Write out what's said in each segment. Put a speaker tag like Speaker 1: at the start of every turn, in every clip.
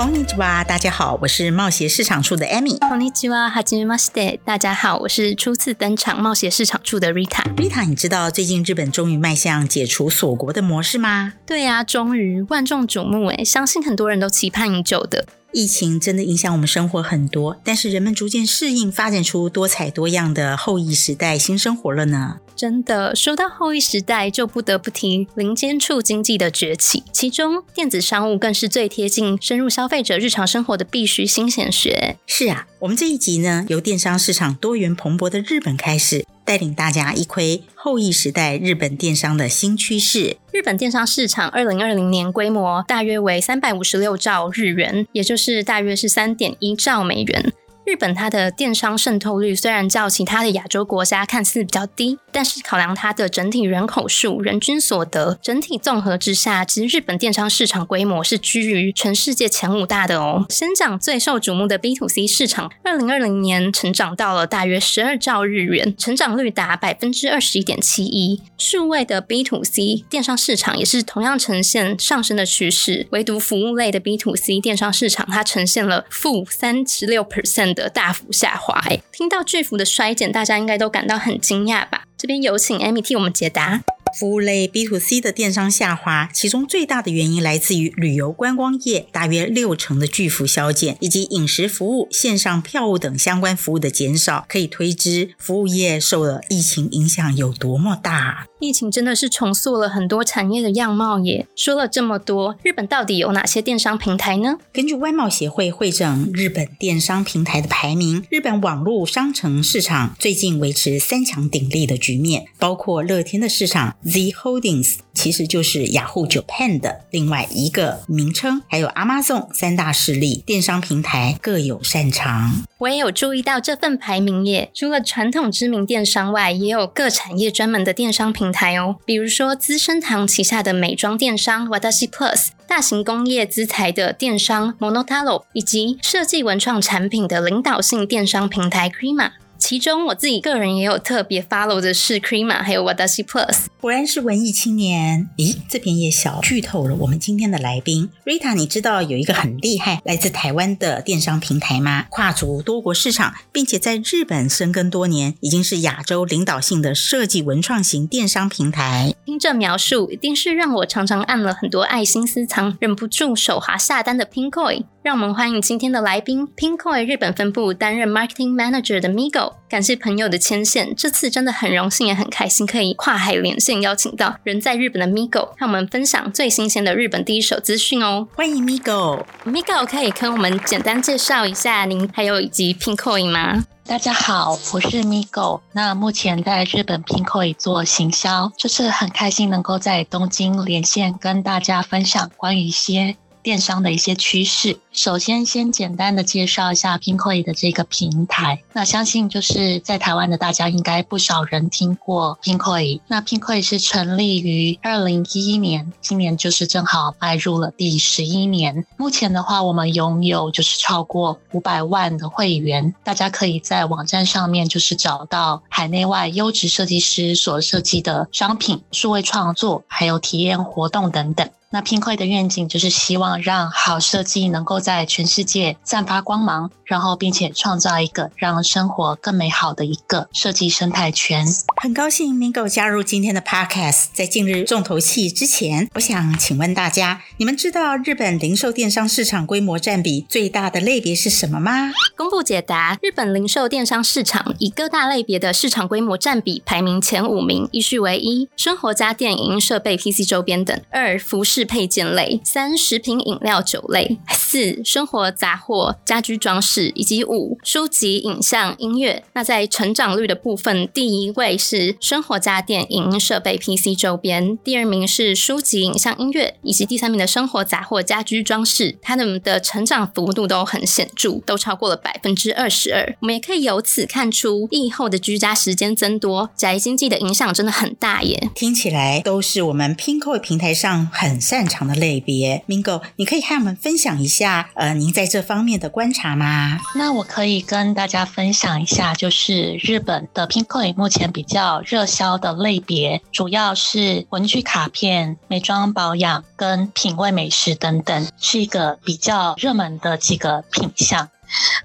Speaker 1: こんにちは，大家好，我是贸协市场处的 Amy。
Speaker 2: こんにちは、はじめまして，大家好，我是初次登场贸协市场处的
Speaker 1: Rita。Rita，你知道最近日本终于迈向解除锁国的模式吗？
Speaker 2: 对呀、啊，终于万众瞩目诶，相信很多人都期盼已久的。
Speaker 1: 疫情真的影响我们生活很多，但是人们逐渐适应，发展出多彩多样的后疫时代新生活了呢。
Speaker 2: 真的，说到后疫时代，就不得不提零接触经济的崛起，其中电子商务更是最贴近深入消费者日常生活的必须新鲜学。
Speaker 1: 是啊，我们这一集呢，由电商市场多元蓬勃的日本开始，带领大家一窥后疫时代日本电商的新趋势。
Speaker 2: 日本电商市场二零二零年规模大约为三百五十六兆日元，也就是大约是三点一兆美元。日本它的电商渗透率虽然较其他的亚洲国家看似比较低，但是考量它的整体人口数、人均所得整体综合之下，其实日本电商市场规模是居于全世界前五大的哦。先讲最受瞩目的 B to C 市场，二零二零年成长到了大约十二兆日元，成长率达百分之二十一点七一。数位的 B to C 电商市场也是同样呈现上升的趋势，唯独服务类的 B to C 电商市场，它呈现了负三十六 percent。的的大幅下滑，哎，听到巨幅的衰减，大家应该都感到很惊讶吧？这边有请 Amy 替我们解答。
Speaker 1: 服务类 B to C 的电商下滑，其中最大的原因来自于旅游观光业大约六成的巨幅削减，以及饮食服务、线上票务等相关服务的减少。可以推知，服务业受了疫情影响有多么大。
Speaker 2: 疫情真的是重塑了很多产业的样貌耶。说了这么多，日本到底有哪些电商平台呢？
Speaker 1: 根据外贸协会会整日本电商平台的排名，日本网络商城市场最近维持三强鼎立的局面，包括乐天的市场。Z Holdings 其实就是 Yahoo Japan 的另外一个名称，还有 Amazon 三大势力电商平台各有擅长。
Speaker 2: 我也有注意到这份排名耶，除了传统知名电商外，也有各产业专门的电商平台哦。比如说资生堂旗下的美妆电商 Watashi Plus，大型工业资材的电商 Monotaro，以及设计文创产品的领导性电商平台 Crema。其中我自己个人也有特别 follow 的是 Crema，还有 Wadashi Plus。
Speaker 1: 果然是文艺青年。咦，这边也小剧透了我们今天的来宾 Rita。你知道有一个很厉害来自台湾的电商平台吗？跨足多国市场，并且在日本深耕多年，已经是亚洲领导性的设计文创型电商平台。
Speaker 2: 听这描述，一定是让我常常按了很多爱心私藏，忍不住手滑下单的 Pinkoi。让我们欢迎今天的来宾，Pinkoi 日本分部担任 Marketing Manager 的 Migo。感谢朋友的牵线，这次真的很荣幸也很开心，可以跨海连线邀请到人在日本的 Migo，让我们分享最新鲜的日本第一手资讯哦。
Speaker 1: 欢迎 Migo。
Speaker 2: Migo 可以跟我们简单介绍一下您还有以及 Pinkoi 吗？
Speaker 3: 大家好，我是 Migo。那目前在日本 Pinkoi 做行销，就是很开心能够在东京连线跟大家分享关于一些。电商的一些趋势，首先先简单的介绍一下 Pinkoi 的这个平台。那相信就是在台湾的大家应该不少人听过 Pinkoi。那 Pinkoi 是成立于二零一一年，今年就是正好迈入了第十一年。目前的话，我们拥有就是超过五百万的会员，大家可以在网站上面就是找到海内外优质设计师所设计的商品、数位创作，还有体验活动等等。那 Pinkoi 的愿景就是希望让好设计能够在全世界散发光芒，然后并且创造一个让生活更美好的一个设计生态圈。
Speaker 1: 很高兴 Migo 加入今天的 Podcast。在近日重头戏之前，我想请问大家，你们知道日本零售电商市场规模占比最大的类别是什么吗？
Speaker 2: 公布解答：日本零售电商市场以各大类别的市场规模占比排名前五名，依序为一生活家电、影音设备、PC 周边等；二服饰。配件类三食品饮料酒类四生活杂货、家居装饰，以及五书籍、影像、音乐。那在成长率的部分，第一位是生活家电、影音设备、PC 周边，第二名是书籍、影像、音乐，以及第三名的生活杂货、家居装饰。它们的成长幅度都很显著，都超过了百分之二十二。我们也可以由此看出，疫后的居家时间增多，宅经济的影响真的很大耶。
Speaker 1: 听起来都是我们拼购平台上很擅长的类别。Mingo，你可以和我们分享一下，呃，您在这方面的观察吗？
Speaker 3: 那我可以跟大家分享一下，就是日本的 Pinko 目前比较热销的类别，主要是文具卡片、美妆保养跟品味美食等等，是一个比较热门的几个品项。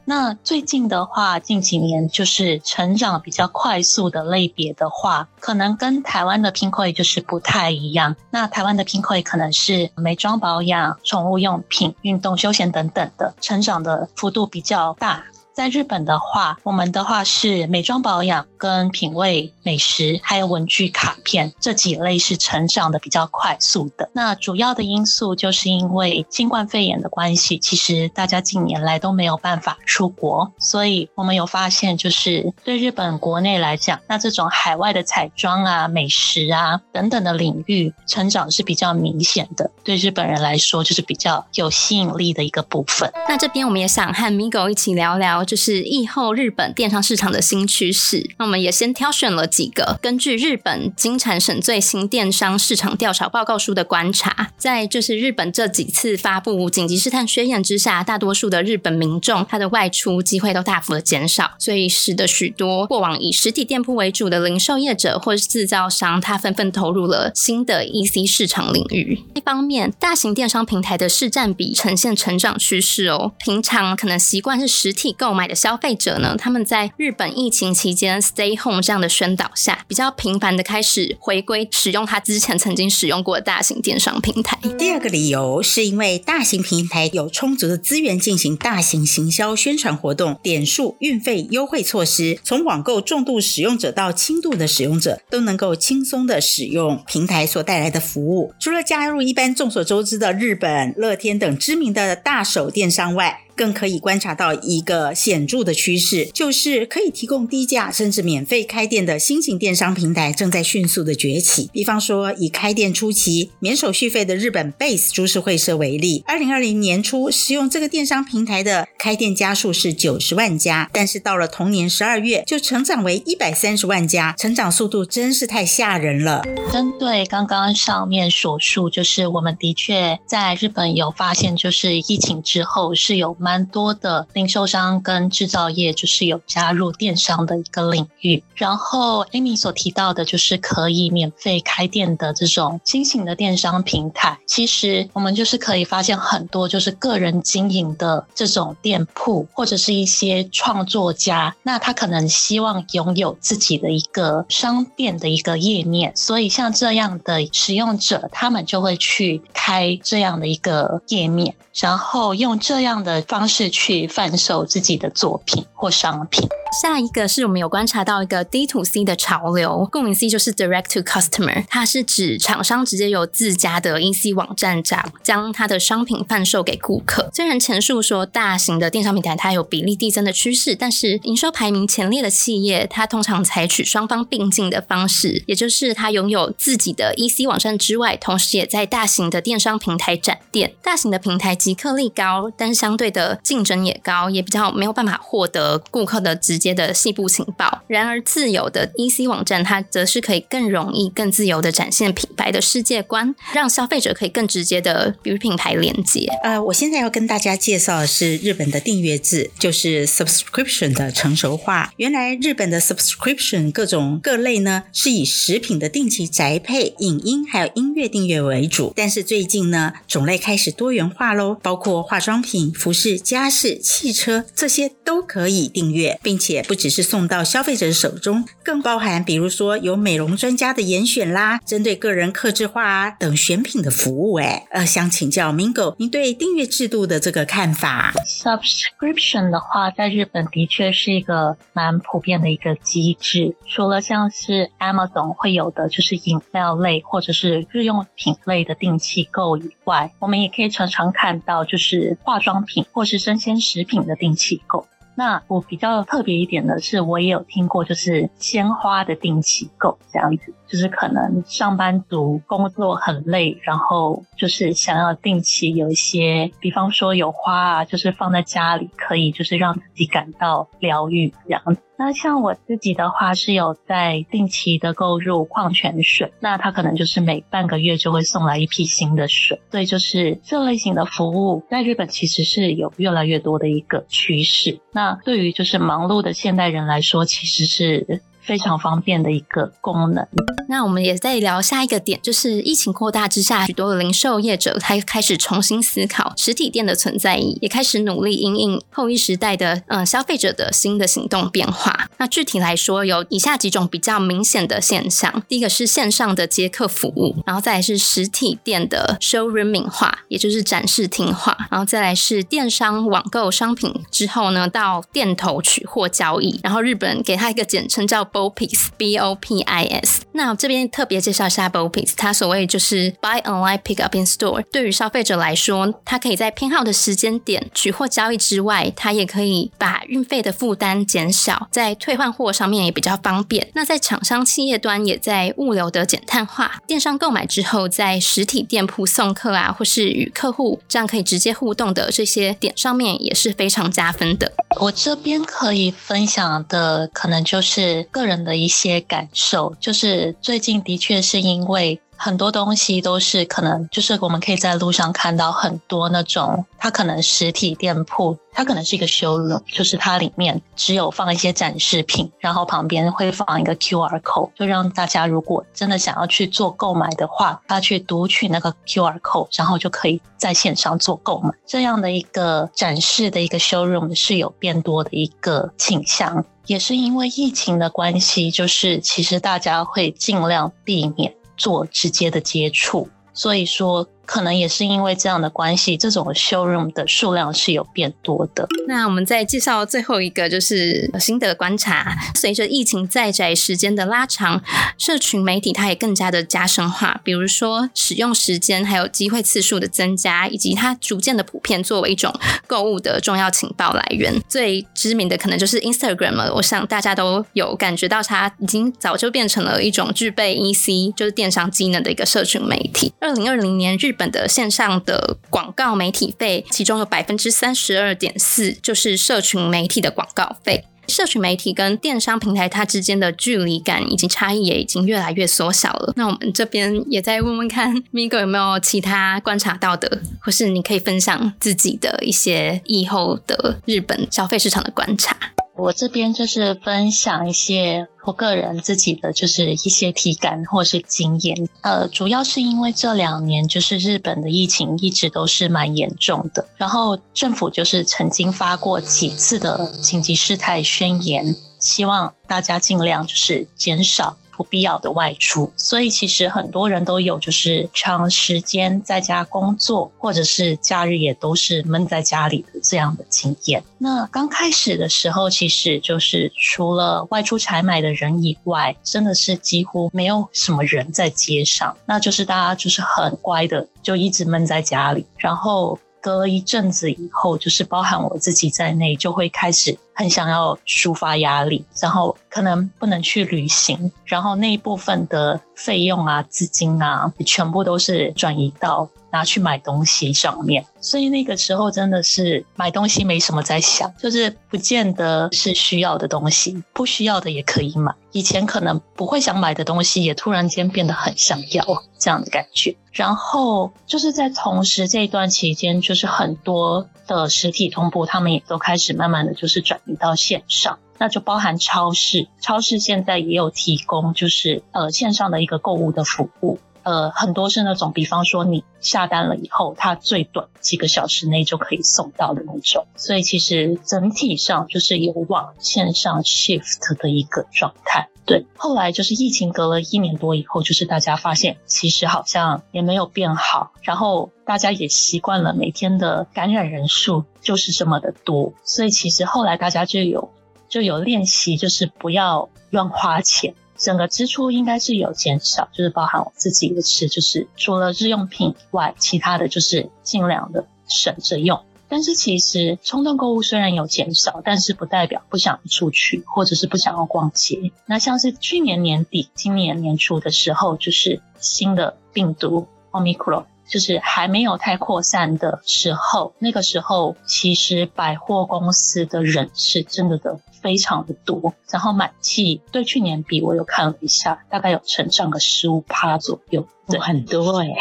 Speaker 3: 那最近的话，近几年就是成长比较快速的类别的话，可能跟台湾的品类就是不太一样。那台湾的品类可能是美妆保养、宠物用品、运动休闲等等的，成长的幅度比较大。在日本的话，我们的话是美妆保养跟品味美食，还有文具卡片这几类是成长的比较快速的。那主要的因素就是因为新冠肺炎的关系，其实大家近年来都没有办法出国，所以我们有发现，就是对日本国内来讲，那这种海外的彩妆啊、美食啊等等的领域成长是比较明显的，对日本人来说就是比较有吸引力的一个部分。
Speaker 2: 那这边我们也想和 Migo 一起聊聊。就是疫后日本电商市场的新趋势，那我们也先挑选了几个，根据日本经产省最新电商市场调查报告书的观察，在就是日本这几次发布紧急事态宣言之下，大多数的日本民众他的外出机会都大幅的减少，所以使得许多过往以实体店铺为主的零售业者或是制造商，他纷纷投入了新的 EC 市场领域。一方面，大型电商平台的市占比呈现成长趋势哦，平常可能习惯是实体购。买的消费者呢，他们在日本疫情期间 stay home 这样的宣导下，比较频繁的开始回归使用他之前曾经使用过的大型电商平台。
Speaker 1: 第二个理由是因为大型平台有充足的资源进行大型行销宣传活动，点数、运费优惠措施，从网购重度使用者到轻度的使用者都能够轻松的使用平台所带来的服务。除了加入一般众所周知的日本、乐天等知名的大手电商外，更可以观察到一个显著的趋势，就是可以提供低价甚至免费开店的新型电商平台正在迅速的崛起。比方说，以开店初期免手续费的日本 Base 株式会社为例，二零二零年初使用这个电商平台的开店家数是九十万家，但是到了同年十二月就成长为一百三十万家，成长速度真是太吓人了。
Speaker 3: 针对刚刚上面所述，就是我们的确在日本有发现，就是疫情之后是有。蛮多的零售商跟制造业就是有加入电商的一个领域，然后 Amy 所提到的就是可以免费开店的这种新型的电商平台，其实我们就是可以发现很多就是个人经营的这种店铺，或者是一些创作家，那他可能希望拥有自己的一个商店的一个页面，所以像这样的使用者，他们就会去开这样的一个页面，然后用这样的方式去贩售自己的作品或商品。
Speaker 2: 下一个是我们有观察到一个 D to C 的潮流，顾名思义就是 Direct to Customer，它是指厂商直接由自家的 EC 网站上将它的商品贩售给顾客。虽然前述说大型的电商平台它有比例递增的趋势，但是营收排名前列的企业，它通常采取双方并进的方式，也就是它拥有自己的 EC 网站之外，同时也在大型的电商平台展店。大型的平台即刻力高，但相对的。竞争也高，也比较没有办法获得顾客的直接的细部情报。然而，自有的 EC 网站，它则是可以更容易、更自由的展现品牌的世界观，让消费者可以更直接的与品牌连接。
Speaker 1: 呃，我现在要跟大家介绍的是日本的订阅制，就是 subscription 的成熟化。原来日本的 subscription 各种各类呢，是以食品的定期宅配、影音还有音乐订阅为主。但是最近呢，种类开始多元化喽，包括化妆品、服饰。家饰、汽车这些都可以订阅，并且不只是送到消费者手中，更包含比如说有美容专家的严选啦，针对个人客制化啊等选品的服务。哎，呃，想请教 Mingo，您对订阅制度的这个看法
Speaker 3: ？Subscription 的话，在日本的确是一个蛮普遍的一个机制。除了像是 Amazon 会有的就是饮料类或者是日用品类的定期购以外，我们也可以常常看到就是化妆品或是生鲜食品的定期购。那我比较特别一点的是，我也有听过，就是鲜花的定期购这样子，就是可能上班族工作很累，然后就是想要定期有一些，比方说有花啊，就是放在家里，可以就是让自己感到疗愈这样。那像我自己的话是有在定期的购入矿泉水，那它可能就是每半个月就会送来一批新的水，所以就是这类型的服务在日本其实是有越来越多的一个趋势。那对于就是忙碌的现代人来说，其实是。非常方便的一个功能。
Speaker 2: 那我们也在聊下一个点，就是疫情扩大之下，许多零售业者他开始重新思考实体店的存在意义，也开始努力因应后一时代的呃消费者的新的行动变化。那具体来说，有以下几种比较明显的现象：第一个是线上的接客服务，然后再来是实体店的 showrooming 化，也就是展示厅化，然后再来是电商网购商品之后呢，到店头取货交易。然后日本给它一个简称叫。BOPIS B O P I S，那这边特别介绍一下 BOPIS，它所谓就是 Buy Online Pick Up in Store。对于消费者来说，它可以在偏好的时间点取货交易之外，它也可以把运费的负担减少，在退换货上面也比较方便。那在厂商企业端也在物流的减碳化，电商购买之后在实体店铺送客啊，或是与客户这样可以直接互动的这些点上面也是非常加分的。
Speaker 3: 我这边可以分享的可能就是个人的一些感受，就是最近的确是因为。很多东西都是可能，就是我们可以在路上看到很多那种，它可能实体店铺，它可能是一个 showroom，就是它里面只有放一些展示品，然后旁边会放一个 QR code，就让大家如果真的想要去做购买的话，他去读取那个 QR code，然后就可以在线上做购买。这样的一个展示的一个 showroom 是有变多的一个倾向，也是因为疫情的关系，就是其实大家会尽量避免。做直接的接触，所以说。可能也是因为这样的关系，这种 showroom 的数量是有变多的。
Speaker 2: 那我们再介绍最后一个，就是心得观察。随着疫情在宅时间的拉长，社群媒体它也更加的加深化。比如说使用时间还有机会次数的增加，以及它逐渐的普遍作为一种购物的重要情报来源。最知名的可能就是 Instagram 了。我想大家都有感觉到，它已经早就变成了一种具备 EC 就是电商机能的一个社群媒体。二零二零年日本的线上的广告媒体费，其中有百分之三十二点四就是社群媒体的广告费。社群媒体跟电商平台它之间的距离感以及差异也已经越来越缩小了。那我们这边也再问问看，Migo 有没有其他观察到的，或是你可以分享自己的一些以后的日本消费市场的观察。
Speaker 3: 我这边就是分享一些我个人自己的就是一些体感或是经验，呃，主要是因为这两年就是日本的疫情一直都是蛮严重的，然后政府就是曾经发过几次的紧急事态宣言，希望大家尽量就是减少。不必要的外出，所以其实很多人都有就是长时间在家工作，或者是假日也都是闷在家里的这样的经验。那刚开始的时候，其实就是除了外出采买的人以外，真的是几乎没有什么人在街上，那就是大家就是很乖的，就一直闷在家里，然后。隔了一阵子以后，就是包含我自己在内，就会开始很想要抒发压力，然后可能不能去旅行，然后那一部分的费用啊、资金啊，全部都是转移到。拿去买东西上面，所以那个时候真的是买东西没什么在想，就是不见得是需要的东西，不需要的也可以买。以前可能不会想买的东西，也突然间变得很想要这样的感觉。然后就是在同时这一段期间，就是很多的实体通铺，他们也都开始慢慢的就是转移到线上，那就包含超市，超市现在也有提供就是呃线上的一个购物的服务。呃，很多是那种，比方说你下单了以后，它最短几个小时内就可以送到的那种。所以其实整体上就是有往线上 shift 的一个状态。对，后来就是疫情隔了一年多以后，就是大家发现其实好像也没有变好，然后大家也习惯了每天的感染人数就是这么的多，所以其实后来大家就有 就有练习，就是不要乱花钱，整个支出应该是有减少，就是包含我自己的吃，就是除了日用品以外，其他的就是尽量的省着用。但是其实冲动购物虽然有减少，但是不代表不想出去，或者是不想要逛街。那像是去年年底、今年年初的时候，就是新的病毒奥密克戎就是还没有太扩散的时候，那个时候其实百货公司的人是真的的非常的多，然后买气对去年比，我有看了一下，大概有成长个十五趴左右。对，很多哎、欸，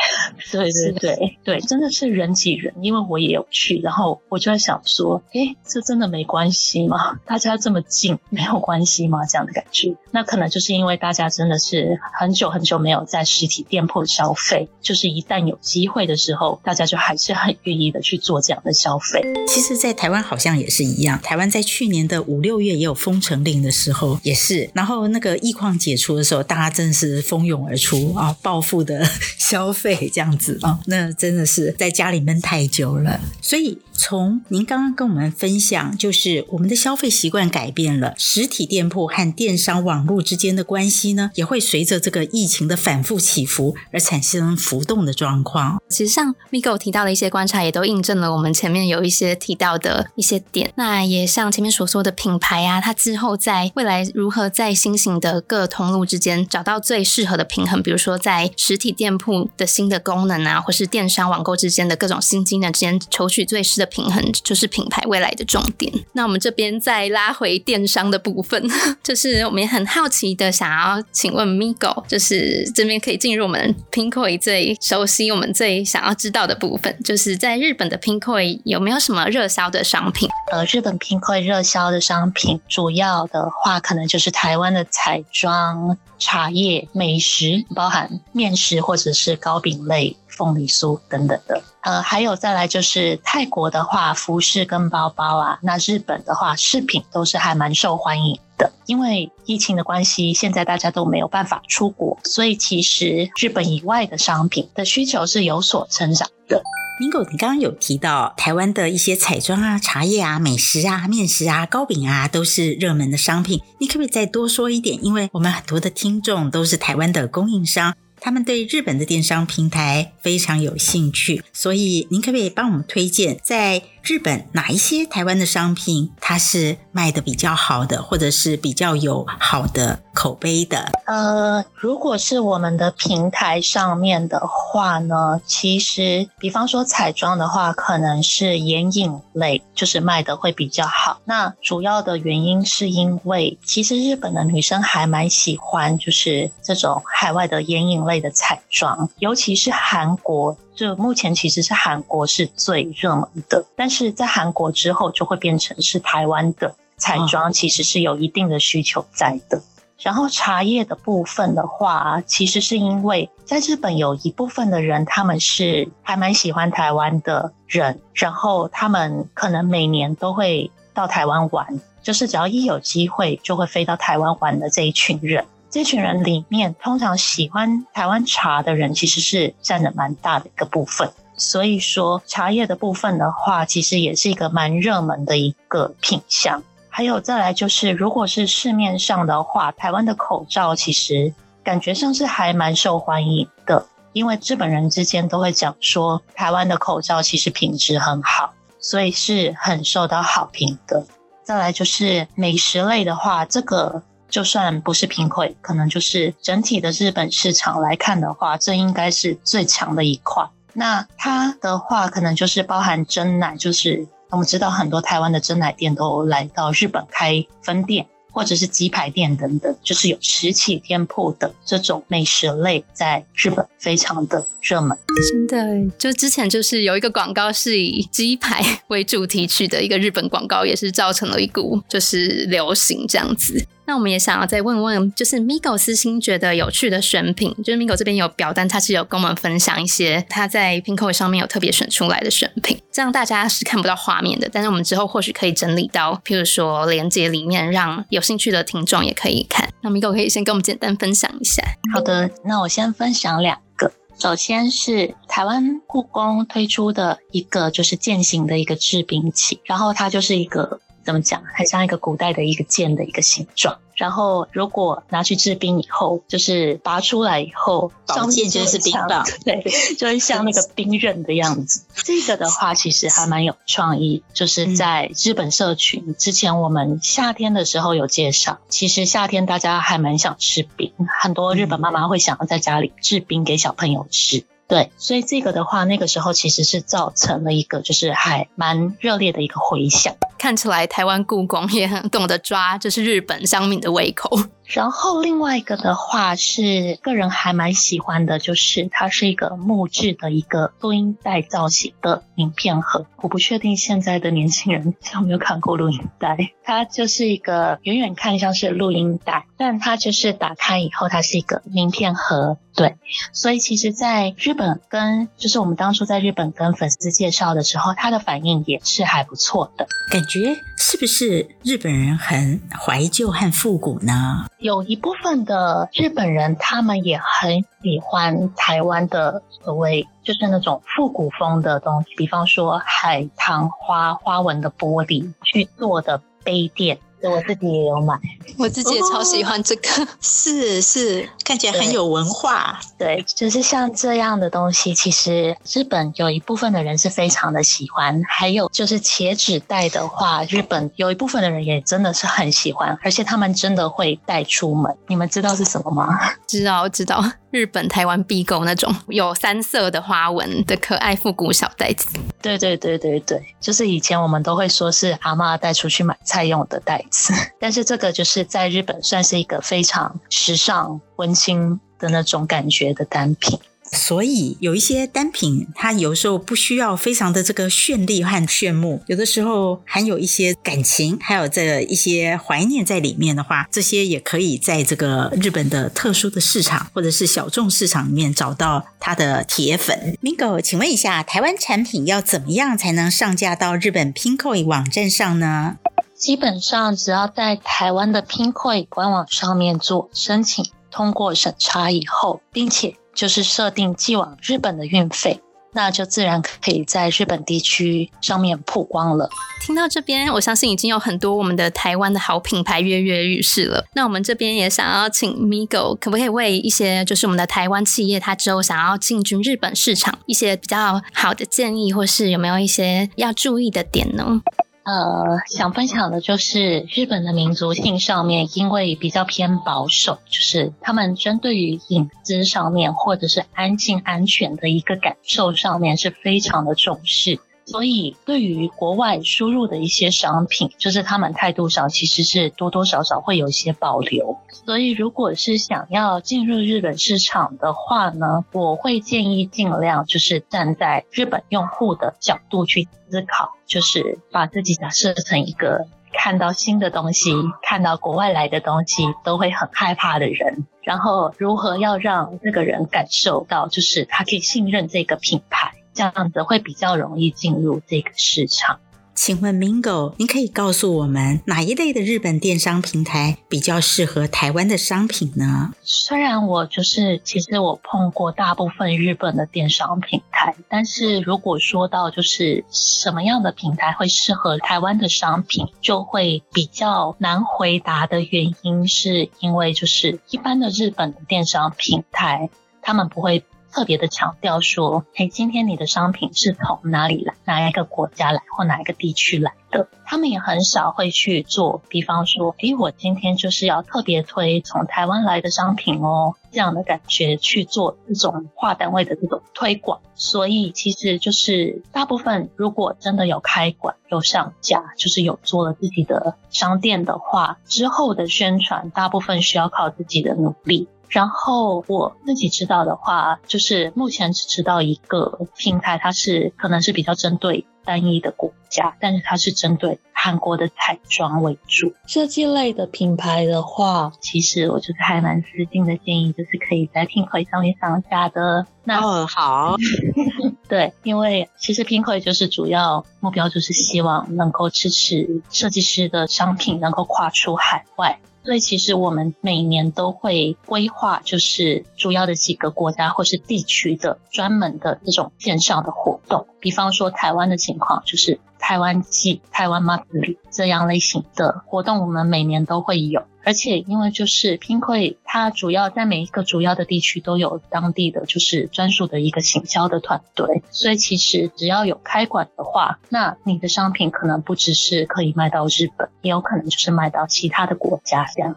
Speaker 3: 对对对对，真的是人挤人，因为我也有去，然后我就在想说，诶，这真的没关系吗？大家这么近，没有关系吗？这样的感觉，那可能就是因为大家真的是很久很久没有在实体店铺消费，就是一旦有机会的时候，大家就还是很愿意的去做这样的消费。
Speaker 1: 其实，在台湾好像也是一样，台湾在去年的五六月也有封城令的时候，也是，然后那个疫况解除的时候，大家真的是蜂拥而出啊，报复的。消费这样子啊，那真的是在家里闷太久了，所以。从您刚刚跟我们分享，就是我们的消费习惯改变了，实体店铺和电商网络之间的关系呢，也会随着这个疫情的反复起伏而产生浮动的状况。
Speaker 2: 其实像 Migo 提到的一些观察，也都印证了我们前面有一些提到的一些点。那也像前面所说的品牌啊，它之后在未来如何在新型的各通路之间找到最适合的平衡，比如说在实体店铺的新的功能啊，或是电商网购之间的各种新机能之间求取最适的。平衡就是品牌未来的重点。那我们这边再拉回电商的部分，就是我们也很好奇的想要请问 Migo，就是这边可以进入我们 Pinkoi 最熟悉、我们最想要知道的部分，就是在日本的 Pinkoi 有没有什么热销的商品？
Speaker 3: 呃，日本 Pinkoi 热销的商品，主要的话可能就是台湾的彩妆、茶叶、美食，包含面食或者是糕饼类。凤梨酥等等的，呃，还有再来就是泰国的话，服饰跟包包啊，那日本的话，饰品都是还蛮受欢迎的。因为疫情的关系，现在大家都没有办法出国，所以其实日本以外的商品的需求是有所成长的。
Speaker 1: Migo，你刚刚有提到台湾的一些彩妆啊、茶叶啊、美食啊、面食啊、糕饼啊，都是热门的商品，你可不可以再多说一点？因为我们很多的听众都是台湾的供应商。他们对日本的电商平台非常有兴趣，所以您可不可以帮我们推荐在日本哪一些台湾的商品，它是卖的比较好的，或者是比较有好的口碑的？
Speaker 3: 呃，如果是我们的平台上面的话呢，其实比方说彩妆的话，可能是眼影类，就是卖的会比较好。那主要的原因是因为，其实日本的女生还蛮喜欢，就是这种海外的眼影类的彩妆，尤其是韩国。就目前其实是韩国是最热门的，但是在韩国之后就会变成是台湾的彩妆，其实是有一定的需求在的。然后茶叶的部分的话，其实是因为在日本有一部分的人他们是还蛮喜欢台湾的人，然后他们可能每年都会到台湾玩，就是只要一有机会就会飞到台湾玩的这一群人。这群人里面，通常喜欢台湾茶的人，其实是占了蛮大的一个部分。所以说，茶叶的部分的话，其实也是一个蛮热门的一个品项。还有再来就是，如果是市面上的话，台湾的口罩其实感觉上是还蛮受欢迎的，因为日本人之间都会讲说，台湾的口罩其实品质很好，所以是很受到好评的。再来就是美食类的话，这个。就算不是 Pinkoi，可能就是整体的日本市场来看的话，这应该是最强的一块。那它的话，可能就是包含珍奶，就是我们知道很多台湾的珍奶店都来到日本开分店，或者是鸡排店等等，就是有实体店铺的这种美食类，在日本非常的热门。
Speaker 2: 真的，就之前就是有一个广告是以鸡排为主题曲的一个日本广告，也是造成了一股就是流行这样子。那我们也想要再问问，就是 Migo 私心觉得有趣的选品，就是 Migo 这边有表单，他是有跟我们分享一些他在 p i n k o 上面有特别选出来的选品，这样大家是看不到画面的，但是我们之后或许可以整理到，譬如说连接里面，让有兴趣的听众也可以看。那 Migo 可以先跟我们简单分享一下。
Speaker 3: 好的，那我先分享两个，首先是台湾故宫推出的一个就是剑形的一个制冰器，然后它就是一个。怎么讲？很像一个古代的一个剑的一个形状。然后，如果拿去制冰以后，就是拔出来以后，
Speaker 1: 上面就是冰棒，
Speaker 3: 对，就会像那个 冰刃的样子。这个的话，其实还蛮有创意。就是在日本社群之前，我们夏天的时候有介绍。其实夏天大家还蛮想吃冰，很多日本妈妈会想要在家里制冰给小朋友吃。对，所以这个的话，那个时候其实是造成了一个就是还蛮热烈的一个回响。
Speaker 2: 看起来台湾故宫也很懂得抓，就是日本香米的胃口。
Speaker 3: 然后另外一个的话是个人还蛮喜欢的，就是它是一个木质的一个录音带造型的名片盒。我不确定现在的年轻人 有没有看过录音带，它就是一个远远看像是录音带，但它就是打开以后，它是一个名片盒。对，所以其实在日本跟就是我们当初在日本跟粉丝介绍的时候，他的反应也是还不错的。
Speaker 1: 感觉是不是日本人很怀旧和复古呢？
Speaker 3: 有一部分的日本人，他们也很喜欢台湾的所谓就是那种复古风的东西，比方说海棠花花纹的玻璃去做的杯垫。我自己也有买，
Speaker 2: 我自己也超喜欢这个，
Speaker 1: 哦、是是，看起来很有文化。
Speaker 3: 对，对，就是像这样的东西，其实日本有一部分的人是非常的喜欢。还有就是茄子袋的话，日本有一部分的人也真的是很喜欢，而且他们真的会带出门。你们知道是什么吗？
Speaker 2: 知道，知道。日本台湾必购那种有三色的花纹的可爱复古小袋子。
Speaker 3: 对对对对对，就是以前我们都会说是阿嬷带出去买菜用的袋子，但是这个就是在日本算是一个非常时尚、温馨的那种感觉的单品。
Speaker 1: 所以有一些单品，它有时候不需要非常的这个绚丽和炫目，有的时候含有一些感情，还有这一些怀念在里面的话，这些也可以在这个日本的特殊的市场或者是小众市场里面找到它的铁粉。Mingo，请问一下，台湾产品要怎么样才能上架到日本 Pinkoi 网站上呢？
Speaker 3: 基本上只要在台湾的 Pinkoi 官网上面做申请，通过审查以后，并且就是设定寄往日本的运费，那就自然可以在日本地区上面曝光了。
Speaker 2: 听到这边，我相信已经有很多我们的台湾的好品牌跃跃欲试了。那我们这边也想要请 Migo，可不可以为一些就是我们的台湾企业，他之后想要进军日本市场，一些比较好的建议，或是有没有一些要注意的点呢？
Speaker 3: 呃，想分享的就是日本的民族性上面，因为比较偏保守，就是他们针对于隐私上面或者是安静安全的一个感受上面是非常的重视。所以，对于国外输入的一些商品，就是他们态度上其实是多多少少会有一些保留。所以，如果是想要进入日本市场的话呢，我会建议尽量就是站在日本用户的角度去思考，就是把自己假设成一个看到新的东西、看到国外来的东西都会很害怕的人，然后如何要让这个人感受到，就是他可以信任这个品牌。这样子会比较容易进入这个市场。
Speaker 1: 请问 Mingo，您可以告诉我们哪一类的日本电商平台比较适合台湾的商品呢？
Speaker 3: 虽然我就是其实我碰过大部分日本的电商平台，但是如果说到就是什么样的平台会适合台湾的商品，就会比较难回答的原因，是因为就是一般的日本的电商平台，他们不会。特别的强调说，嘿，今天你的商品是从哪里来，哪一个国家来，或哪一个地区来的？他们也很少会去做，比方说，诶，我今天就是要特别推从台湾来的商品哦，这样的感觉去做这种跨单位的这种推广。所以，其实就是大部分如果真的有开馆、有上架，就是有做了自己的商店的话，之后的宣传大部分需要靠自己的努力。然后我自己知道的话，就是目前只知道一个平台，它是可能是比较针对单一的国家，但是它是针对韩国的彩妆为主。设计类的品牌的话，其实我就是还蛮私心的建议，就是可以在 Pinkoi 上面上架的。那
Speaker 1: 哦，好，
Speaker 3: 对，因为其实 Pinkoi 就是主要目标就是希望能够支持设计师的商品能够跨出海外。所以其实我们每年都会规划，就是主要的几个国家或是地区的专门的这种线上的活动，比方说台湾的情况，就是台湾祭、台湾马子里这样类型的活动，我们每年都会有。而且因为就是 Pinkoi，它主要在每一个主要的地区都有当地的就是专属的一个行销的团队，所以其实只要有开馆的话，那你的商品可能不只是可以卖到日本，也有可能就是卖到其他的国家这样。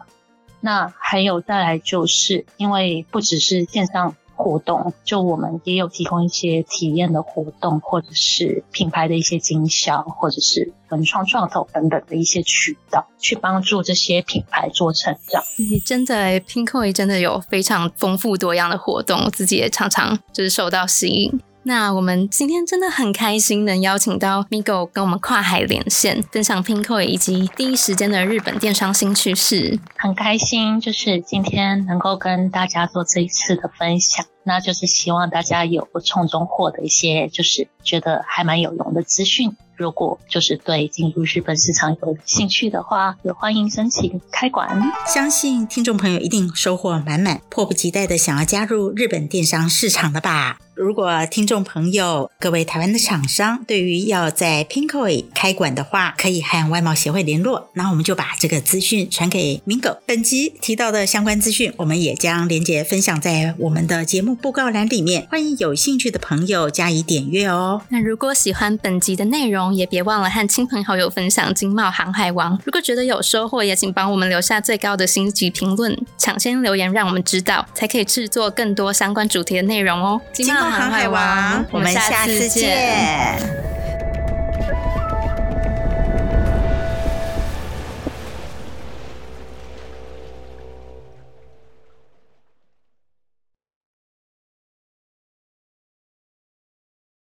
Speaker 3: 那还有再来就是因为不只是线上。活动就我们也有提供一些体验的活动，或者是品牌的一些经销，或者是文创创投等等的一些渠道，去帮助这些品牌做成长。
Speaker 2: 你真的，Pinkoi 真的有非常丰富多样的活动，我自己也常常就是受到吸引。那我们今天真的很开心能邀请到 Migo 跟我们跨海连线，分享 Pinko 以及第一时间的日本电商新趋势。
Speaker 3: 很开心，就是今天能够跟大家做这一次的分享，那就是希望大家有从中获得一些，就是觉得还蛮有用的资讯。如果就是对进入日本市场有兴趣的话，也欢迎申请开馆。
Speaker 1: 相信听众朋友一定收获满满，迫不及待的想要加入日本电商市场了吧？如果听众朋友各位台湾的厂商对于要在 Pinkoi 开馆的话，可以和外贸协会联络，那我们就把这个资讯传给 Mingo。本集提到的相关资讯，我们也将连接分享在我们的节目布告栏里面，欢迎有兴趣的朋友加以点阅哦。
Speaker 2: 那如果喜欢本集的内容，也别忘了和亲朋好友分享《经贸航海王》。如果觉得有收获，也请帮我们留下最高的星级评论，抢先留言让我们知道，才可以制作更多相关主题的内容哦。
Speaker 1: 经贸航海王，我们下次见。